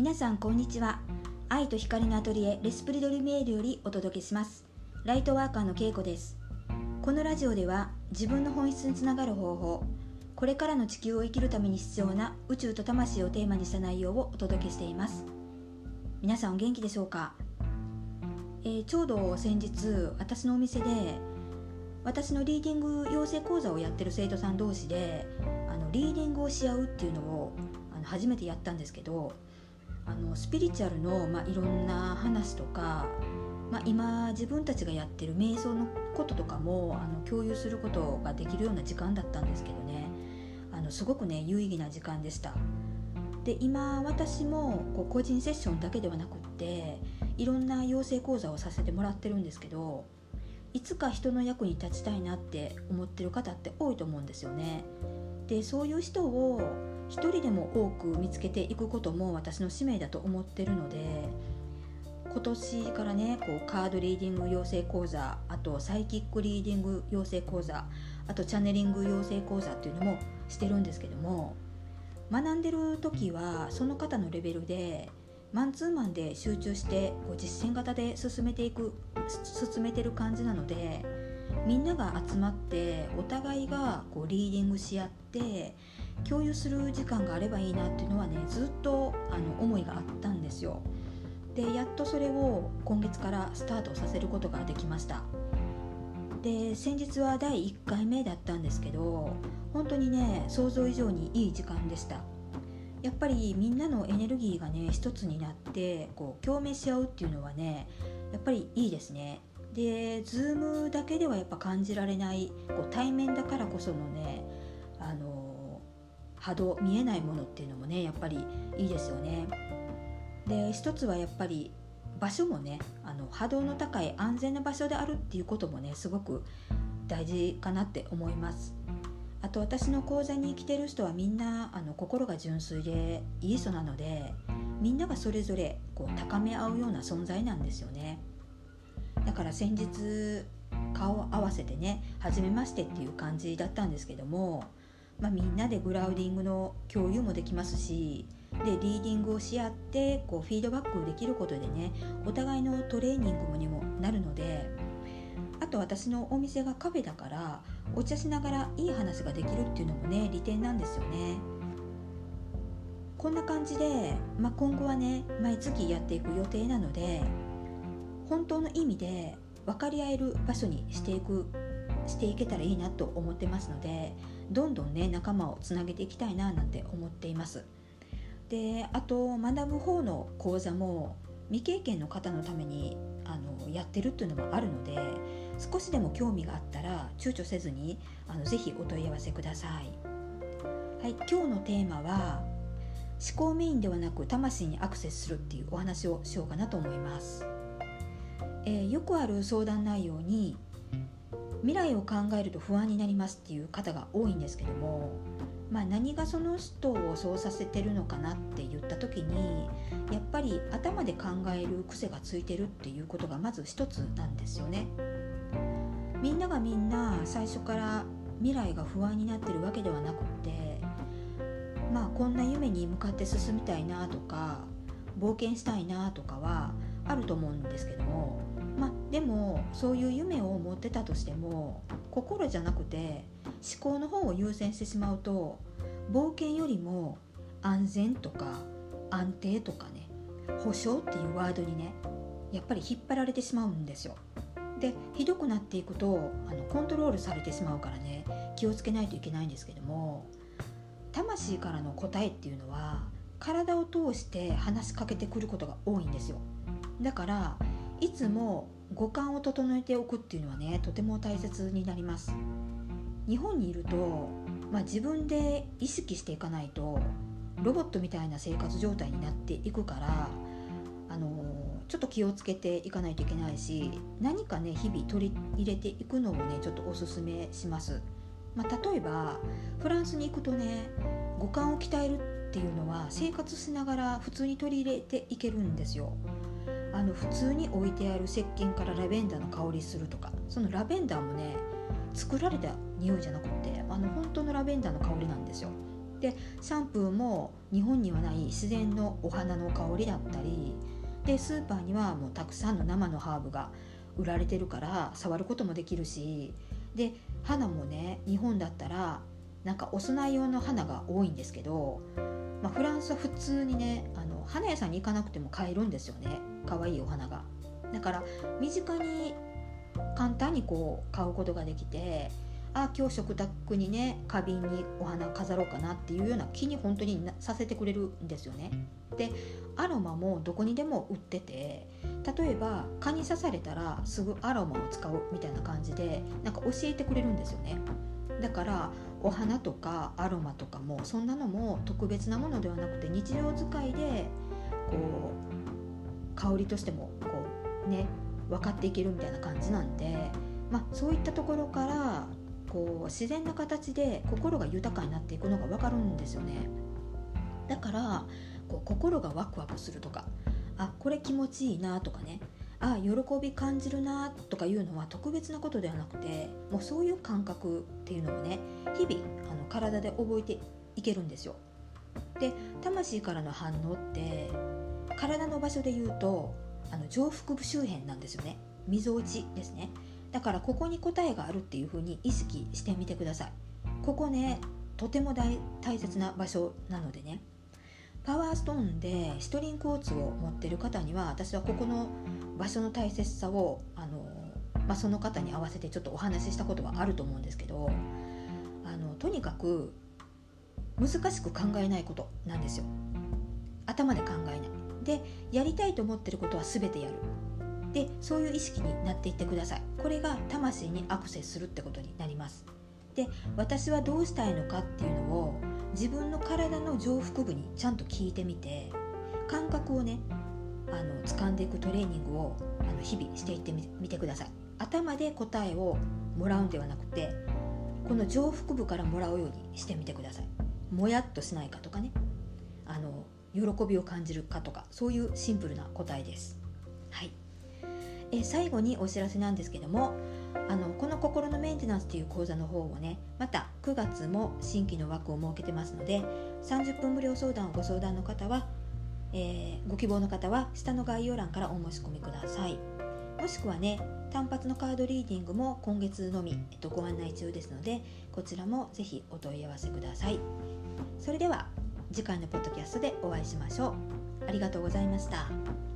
皆さんこんにちは。愛と光のアトリエレスプリドルメールよりお届けします。ライトワーカーのけいこです。このラジオでは自分の本質につながる方法これからの地球を生きるために必要な宇宙と魂をテーマにした内容をお届けしています。皆さんお元気でしょうか、えー、ちょうど先日私のお店で私のリーディング養成講座をやってる生徒さん同士であのリーディングをし合うっていうのをあの初めてやったんですけどあのスピリチュアルの、まあ、いろんな話とか、まあ、今自分たちがやってる瞑想のこととかもあの共有することができるような時間だったんですけどね。あのすごくね有意義な時間でした。で今私もこう個人セッションだけではなくっていろんな養成講座をさせてもらってるんですけどいつか人の役に立ちたいなって思ってる方って多いと思うんですよね。でそういう人を一人でも多く見つけていくことも私の使命だと思ってるので今年からねこうカードリーディング養成講座あとサイキックリーディング養成講座あとチャネリング養成講座っていうのもしてるんですけども学んでる時はその方のレベルでマンツーマンで集中してこう実践型で進めていく進めてる感じなのでみんなが集まってお互いがこうリーディングし合って共有する時間があればいいなっていうのはねずっとあの思いがあったんですよ。でやっとそれを今月からスタートさせることができました。で先日は第1回目だったんですけど本当にね想像以上にいい時間でした。やっぱりみんなのエネルギーがね一つになってこう共鳴し合うっていうのはねやっぱりいいですね。で Zoom だけではやっぱ感じられないこう対面だからこそのねあの波動見えないものっていうのもねやっぱりいいですよね。で一つはやっぱり場所もねあの波動の高い安全な場所であるっていうこともねすごく大事かなって思います。あと私の講座に来てる人はみんなあの心が純粋でいい人なのでみんながそれぞれこう高め合うような存在なんですよね。だから先日顔を合わせてね初めましてっていう感じだったんですけども、まあ、みんなでグラウディングの共有もできますしでリーディングをし合ってこうフィードバックできることでねお互いのトレーニングにもなるのであと私のお店がカフェだからお茶しながらいい話ができるっていうのもね利点なんですよね。こんな感じで、まあ、今後はね毎月やっていく予定なので本当の意味で分かり合える場所にしていくしていけたらいいなと思ってますのでどんどんね仲間をつなげていきたいななんて思っていますであと学ぶ方の講座も未経験の方のためにあのやってるっていうのもあるので少しでも興味があったら躊躇せずにあのぜひお問い合わせください。はい、今日のテーマは思考メインではなく魂にアクセスするっていうお話をしようかなと思います。えー、よくある相談内容に未来を考えると不安になりますっていう方が多いんですけども、まあ、何がその人をそうさせてるのかなって言った時にやっぱり頭で考える癖がついてるっていうことがまず一つなんですよね。みんながみんな最初から未来が不安になってるわけではなくってまあこんな夢に向かって進みたいなとか冒険したいなとかはあると思うんですけどもまあ、でもそういう夢を持ってたとしても心じゃなくて思考の方を優先してしまうと冒険よりも安全とか安定とかね保証っていうワードにねやっぱり引っ張られてしまうんですよ。でひどくなっていくとあのコントロールされてしまうからね気をつけないといけないんですけども魂からの答えっていうのは体を通して話しかけてくることが多いんですよだからいつも五感を整えておくっていうのはねとても大切になります。日本にいると、まあ、自分で意識していかないとロボットみたいな生活状態になっていくからあのちょっと気をつけていかないといけないし何かね日々取り入れていくのもねちょっとおすすめします、まあ、例えばフランスに行くとね五感を鍛えるっていうのは生活しながら普通に取り入れていけるんですよ。あの普通に置いてある石鹸からラベンダーの香りするとかそのラベンダーもね作られた匂いじゃなくてあの本当のラベンダーの香りなんですよ。でシャンプーも日本にはない自然のお花の香りだったりでスーパーにはもうたくさんの生のハーブが売られてるから触ることもできるしで花もね日本だったらなんかお供え用の花が多いんですけど、まあ、フランスは普通にねあの花屋さんに行かなくても買えるんですよね可愛いお花がだから身近に簡単にこう買うことができてあ今日食卓にね花瓶にお花飾ろうかなっていうような気に本当にさせてくれるんですよね。でアロマもどこにでも売ってて例えば蚊に刺されたらすぐアロマを使うみたいな感じでなんか教えてくれるんですよね。だからお花とかアロマとかもそんなのも特別なものではなくて日常使いでこう香りとしてもこうね分かっていけるみたいな感じなんで、まあ、そういったところからこう自然な形で心が豊かになっていくのが分かるんですよね。だからこう心がワクワクするとかあこれ気持ちいいなとかねあ喜び感じるなとかいうのは特別なことではなくてもうそういう感覚っていうのをね日々あの体で覚えていけるんですよ。で魂からの反応って体の場所で言うとあの上腹部周辺なんですよね。みぞおちですね。だからここに答えがあるっていう風に意識してみてください。ここねとても大切な場所なのでね。パワーストーンでシトリンクオーツを持ってる方には私はここの場所の大切さをあの、まあ、その方に合わせてちょっとお話ししたことがあると思うんですけどあのとにかく難しく考えないことなんですよ。頭で考えない。でやりたいと思ってることは全てやる。でそういう意識になっていってください。これが魂にアクセスするってことになります。で私はどうしたいのかっていうのを自分の体の上腹部にちゃんと聞いてみて感覚をねあの掴んでいくトレーニングをあの日々していってみてください。頭で答えをもらうんではなくてこの上腹部からもらうようにしてみてください。もやっとしないかとかね。あの喜びを感じるかとかそういうシンプルな答えです。はい。え最後にお知らせなんですけどもあのこの心のメンテナンスという講座の方をねまた9月も新規の枠を設けてますので30分無料相談をご相談の方は、えー、ご希望の方は下の概要欄からお申し込みください。もしくはね単発のカードリーディングも今月のみ、えっと、ご案内中ですのでこちらもぜひお問い合わせください。それでは次回のポッドキャストでお会いしましょう。ありがとうございました。